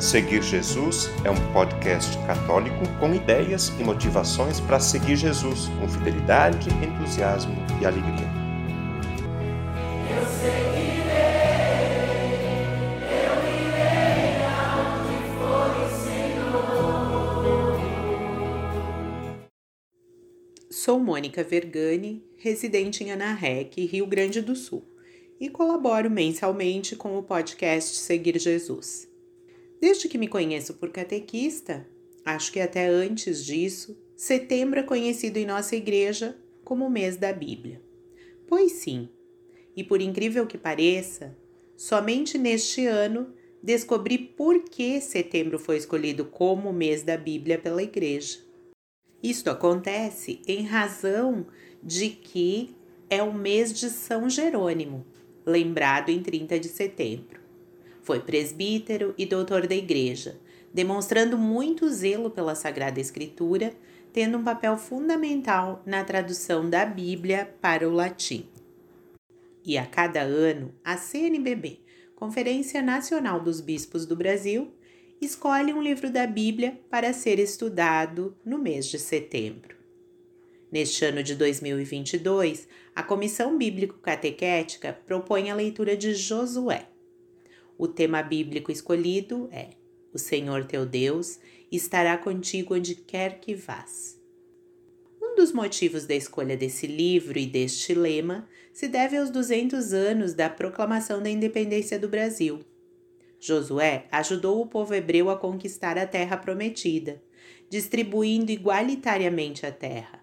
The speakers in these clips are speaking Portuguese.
Seguir Jesus é um podcast católico com ideias e motivações para seguir Jesus com fidelidade, entusiasmo e alegria. Eu seguirei, eu irei for o Senhor. Sou Mônica Vergani, residente em Anarrec, Rio Grande do Sul, e colaboro mensalmente com o podcast Seguir Jesus. Desde que me conheço por catequista, acho que até antes disso, setembro é conhecido em nossa igreja como o mês da Bíblia. Pois sim, e por incrível que pareça, somente neste ano descobri por que setembro foi escolhido como o mês da Bíblia pela igreja. Isto acontece em razão de que é o mês de São Jerônimo, lembrado em 30 de setembro. Foi presbítero e doutor da Igreja, demonstrando muito zelo pela Sagrada Escritura, tendo um papel fundamental na tradução da Bíblia para o latim. E a cada ano, a CNBB, Conferência Nacional dos Bispos do Brasil, escolhe um livro da Bíblia para ser estudado no mês de setembro. Neste ano de 2022, a Comissão Bíblico Catequética propõe a leitura de Josué. O tema bíblico escolhido é: O Senhor teu Deus estará contigo onde quer que vás. Um dos motivos da escolha desse livro e deste lema se deve aos 200 anos da proclamação da independência do Brasil. Josué ajudou o povo hebreu a conquistar a terra prometida, distribuindo igualitariamente a terra.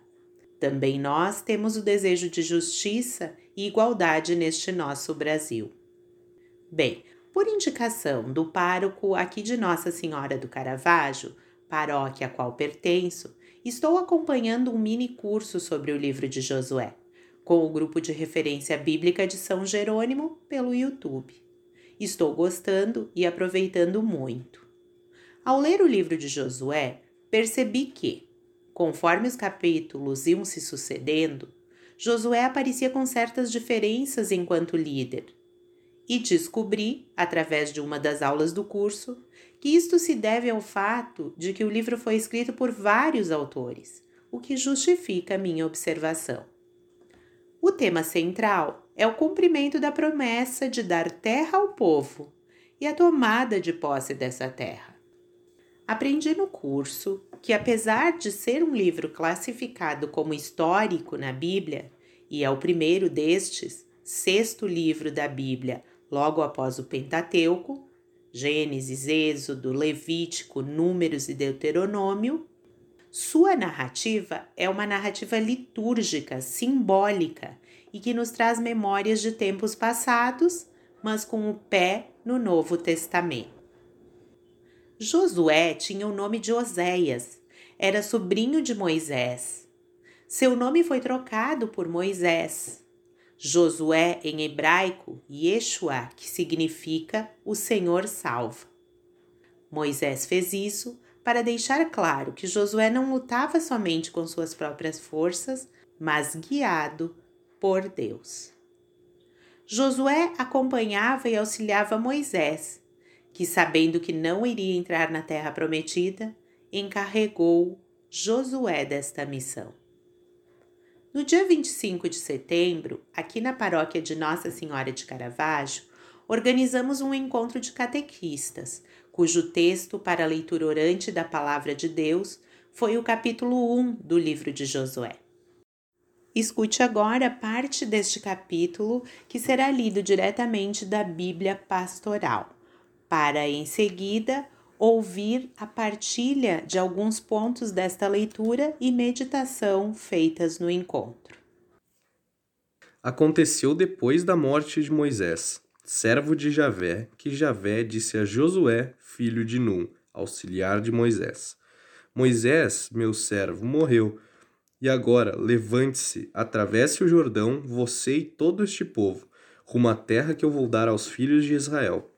Também nós temos o desejo de justiça e igualdade neste nosso Brasil. Bem, por indicação do pároco aqui de Nossa Senhora do Caravaggio, paróquia a qual pertenço, estou acompanhando um mini curso sobre o livro de Josué, com o grupo de referência bíblica de São Jerônimo pelo YouTube. Estou gostando e aproveitando muito. Ao ler o livro de Josué, percebi que, conforme os capítulos iam se sucedendo, Josué aparecia com certas diferenças enquanto líder, e descobri, através de uma das aulas do curso, que isto se deve ao fato de que o livro foi escrito por vários autores, o que justifica minha observação. O tema central é o cumprimento da promessa de dar terra ao povo e a tomada de posse dessa terra. Aprendi no curso que, apesar de ser um livro classificado como histórico na Bíblia, e é o primeiro destes, sexto livro da Bíblia logo após o Pentateuco, Gênesis, Êxodo, Levítico, Números e Deuteronômio, sua narrativa é uma narrativa litúrgica, simbólica e que nos traz memórias de tempos passados, mas com o pé no Novo Testamento. Josué tinha o nome de Oséias, era sobrinho de Moisés. Seu nome foi trocado por Moisés, Josué em hebraico, Yeshua, que significa o Senhor salva. Moisés fez isso para deixar claro que Josué não lutava somente com suas próprias forças, mas guiado por Deus. Josué acompanhava e auxiliava Moisés, que, sabendo que não iria entrar na terra prometida, encarregou Josué desta missão. No dia 25 de setembro, aqui na paróquia de Nossa Senhora de Caravaggio, organizamos um encontro de catequistas, cujo texto para a leitura orante da Palavra de Deus foi o capítulo 1 do livro de Josué. Escute agora parte deste capítulo que será lido diretamente da Bíblia Pastoral, para em seguida ouvir a partilha de alguns pontos desta leitura e meditação feitas no encontro. Aconteceu depois da morte de Moisés, servo de Javé, que Javé disse a Josué, filho de Num, auxiliar de Moisés: Moisés, meu servo, morreu. E agora, levante-se, atravesse o Jordão, você e todo este povo, rumo à terra que eu vou dar aos filhos de Israel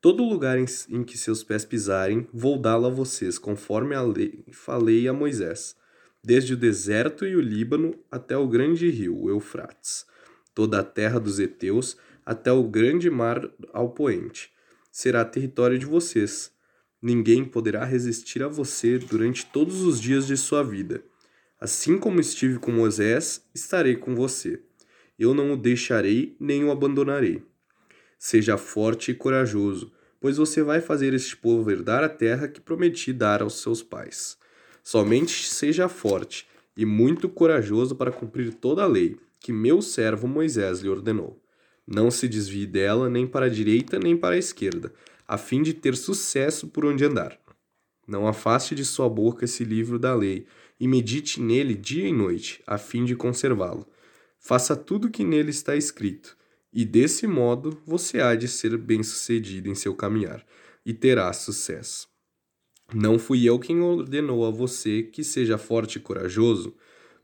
Todo lugar em, em que seus pés pisarem, vou dá-lo a vocês, conforme a lei falei a Moisés, desde o deserto e o Líbano até o grande rio, o Eufrates, toda a terra dos heteus até o grande mar ao poente, será território de vocês. Ninguém poderá resistir a você durante todos os dias de sua vida. Assim como estive com Moisés, estarei com você. Eu não o deixarei nem o abandonarei. Seja forte e corajoso, pois você vai fazer este povo herdar a terra que prometi dar aos seus pais. Somente seja forte e muito corajoso para cumprir toda a lei que meu servo Moisés lhe ordenou. Não se desvie dela nem para a direita nem para a esquerda, a fim de ter sucesso por onde andar. Não afaste de sua boca esse livro da lei, e medite nele dia e noite, a fim de conservá-lo. Faça tudo o que nele está escrito, e desse modo você há de ser bem-sucedido em seu caminhar, e terá sucesso. Não fui eu quem ordenou a você que seja forte e corajoso?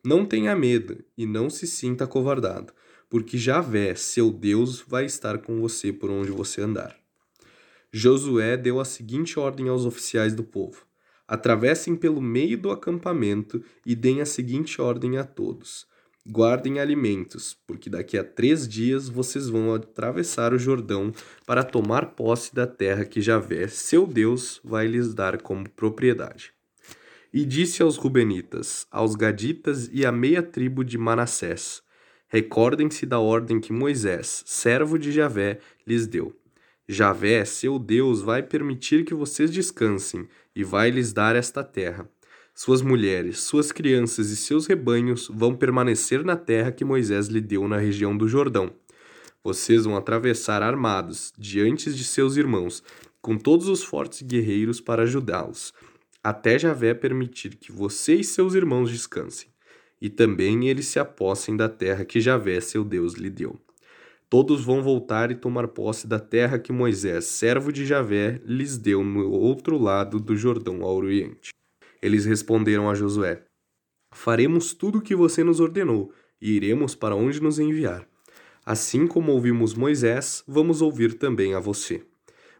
Não tenha medo e não se sinta acovardado, porque Javé, seu Deus, vai estar com você por onde você andar. Josué deu a seguinte ordem aos oficiais do povo: Atravessem pelo meio do acampamento e deem a seguinte ordem a todos: Guardem alimentos, porque daqui a três dias vocês vão atravessar o Jordão para tomar posse da terra que Javé, seu Deus, vai lhes dar como propriedade. E disse aos Rubenitas, aos Gaditas e à meia tribo de Manassés: Recordem-se da ordem que Moisés, servo de Javé, lhes deu. Javé, seu Deus, vai permitir que vocês descansem e vai lhes dar esta terra. Suas mulheres, suas crianças e seus rebanhos vão permanecer na terra que Moisés lhe deu na região do Jordão. Vocês vão atravessar armados diante de seus irmãos, com todos os fortes guerreiros para ajudá-los até Javé permitir que você e seus irmãos descansem, e também eles se apossem da terra que Javé, seu Deus, lhe deu. Todos vão voltar e tomar posse da terra que Moisés, servo de Javé, lhes deu no outro lado do Jordão ao oriente. Eles responderam a Josué: Faremos tudo o que você nos ordenou e iremos para onde nos enviar. Assim como ouvimos Moisés, vamos ouvir também a você.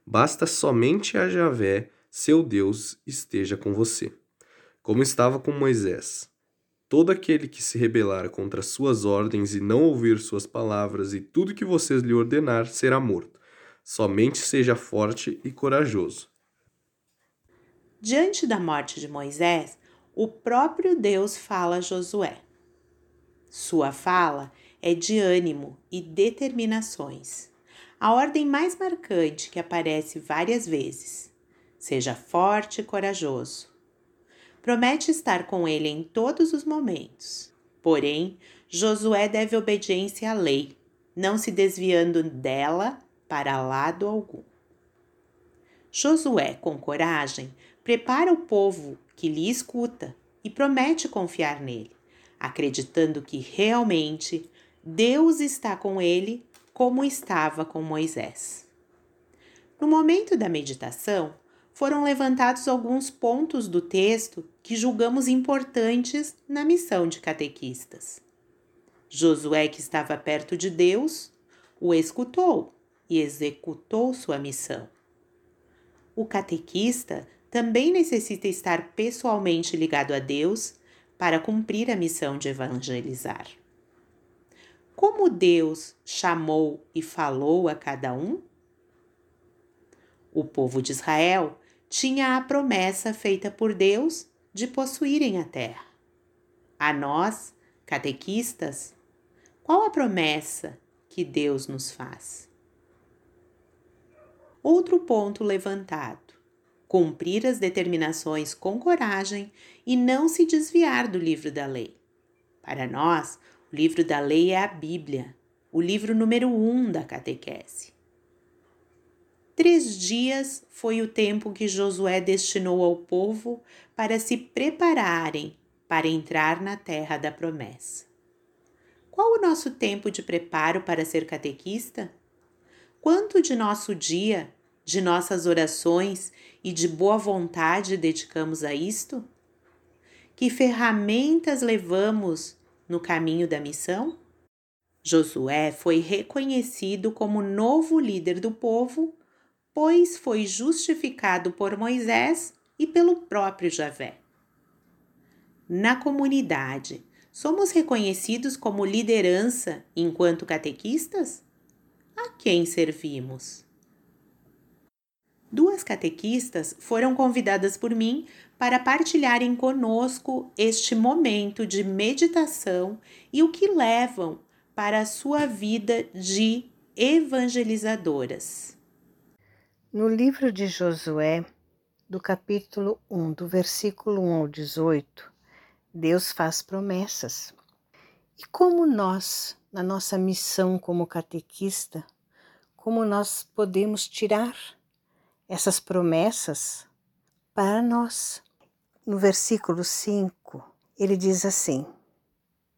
Basta somente a Javé seu Deus esteja com você, como estava com Moisés. Todo aquele que se rebelar contra suas ordens e não ouvir suas palavras e tudo que vocês lhe ordenar será morto. Somente seja forte e corajoso. Diante da morte de Moisés, o próprio Deus fala a Josué. Sua fala é de ânimo e determinações. A ordem mais marcante que aparece várias vezes. Seja forte e corajoso. Promete estar com ele em todos os momentos. Porém, Josué deve obediência à lei, não se desviando dela para lado algum. Josué, com coragem, prepara o povo que lhe escuta e promete confiar nele, acreditando que realmente Deus está com ele como estava com Moisés. No momento da meditação, foram levantados alguns pontos do texto que julgamos importantes na missão de catequistas. Josué, que estava perto de Deus, o escutou e executou sua missão. O catequista também necessita estar pessoalmente ligado a Deus para cumprir a missão de evangelizar. Como Deus chamou e falou a cada um? O povo de Israel tinha a promessa feita por Deus de possuírem a terra. A nós, catequistas, qual a promessa que Deus nos faz? Outro ponto levantado: cumprir as determinações com coragem e não se desviar do livro da lei. Para nós, o livro da lei é a Bíblia, o livro número um da catequese. Três dias foi o tempo que Josué destinou ao povo para se prepararem para entrar na terra da promessa. Qual o nosso tempo de preparo para ser catequista? Quanto de nosso dia, de nossas orações e de boa vontade dedicamos a isto? Que ferramentas levamos no caminho da missão? Josué foi reconhecido como novo líder do povo pois foi justificado por Moisés e pelo próprio Javé. Na comunidade, somos reconhecidos como liderança enquanto catequistas? A quem servimos? Duas catequistas foram convidadas por mim para partilharem conosco este momento de meditação e o que levam para a sua vida de evangelizadoras. No livro de Josué, do capítulo 1, do versículo 1 ao 18, Deus faz promessas. E como nós, na nossa missão como catequista, como nós podemos tirar essas promessas para nós? No versículo 5, ele diz assim: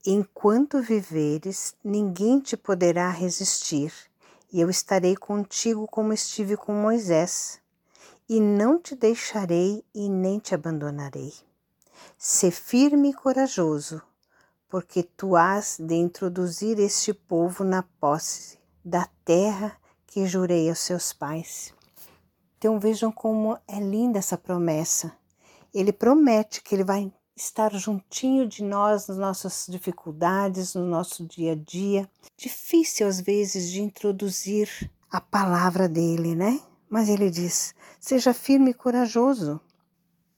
Enquanto viveres, ninguém te poderá resistir, e eu estarei contigo como estive com Moisés, e não te deixarei e nem te abandonarei. Sê firme e corajoso, porque tu has de introduzir este povo na posse da terra que jurei aos seus pais. Então vejam como é linda essa promessa. Ele promete que ele vai estar juntinho de nós nas nossas dificuldades, no nosso dia a dia. Difícil às vezes de introduzir a palavra dele, né? Mas ele diz: seja firme e corajoso,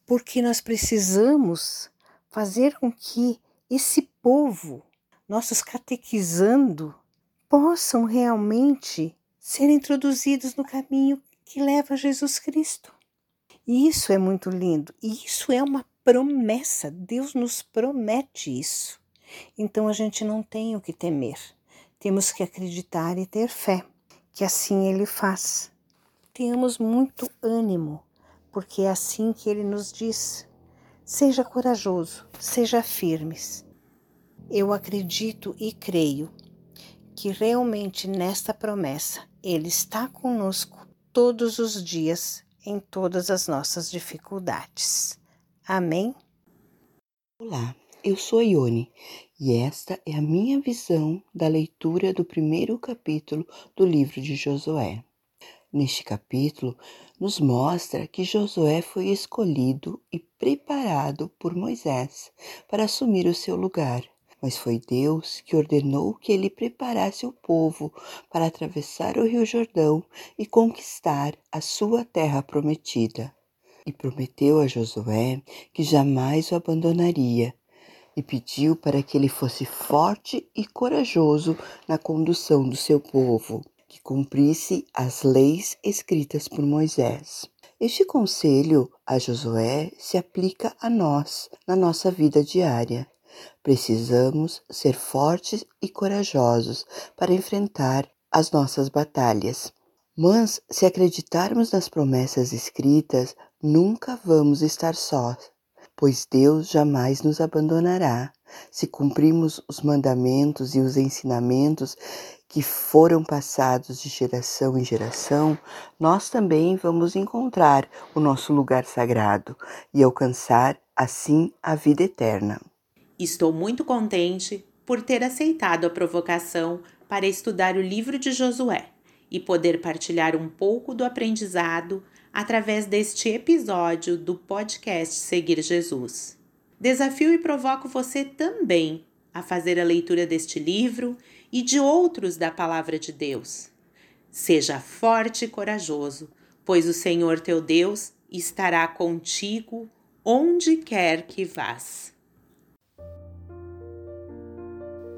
porque nós precisamos fazer com que esse povo, nossos catequizando, possam realmente ser introduzidos no caminho que leva Jesus Cristo. E isso é muito lindo, e isso é uma promessa, Deus nos promete isso. Então a gente não tem o que temer, temos que acreditar e ter fé, que assim Ele faz. Tenhamos muito ânimo, porque é assim que Ele nos diz. Seja corajoso, seja firmes. Eu acredito e creio que realmente nesta promessa Ele está conosco todos os dias em todas as nossas dificuldades. Amém? Olá, eu sou Ione e esta é a minha visão da leitura do primeiro capítulo do livro de Josué. Neste capítulo, nos mostra que Josué foi escolhido e preparado por Moisés para assumir o seu lugar. Mas foi Deus que ordenou que ele preparasse o povo para atravessar o Rio Jordão e conquistar a sua terra prometida. E prometeu a Josué que jamais o abandonaria, e pediu para que ele fosse forte e corajoso na condução do seu povo que cumprisse as leis escritas por Moisés. Este conselho a Josué se aplica a nós na nossa vida diária. Precisamos ser fortes e corajosos para enfrentar as nossas batalhas. Mas, se acreditarmos nas promessas escritas, nunca vamos estar sós, pois Deus jamais nos abandonará. Se cumprimos os mandamentos e os ensinamentos que foram passados de geração em geração, nós também vamos encontrar o nosso lugar sagrado e alcançar assim a vida eterna. Estou muito contente por ter aceitado a provocação para estudar o livro de Josué e poder partilhar um pouco do aprendizado através deste episódio do podcast Seguir Jesus. Desafio e provoco você também a fazer a leitura deste livro e de outros da palavra de Deus. Seja forte e corajoso, pois o Senhor teu Deus estará contigo onde quer que vás.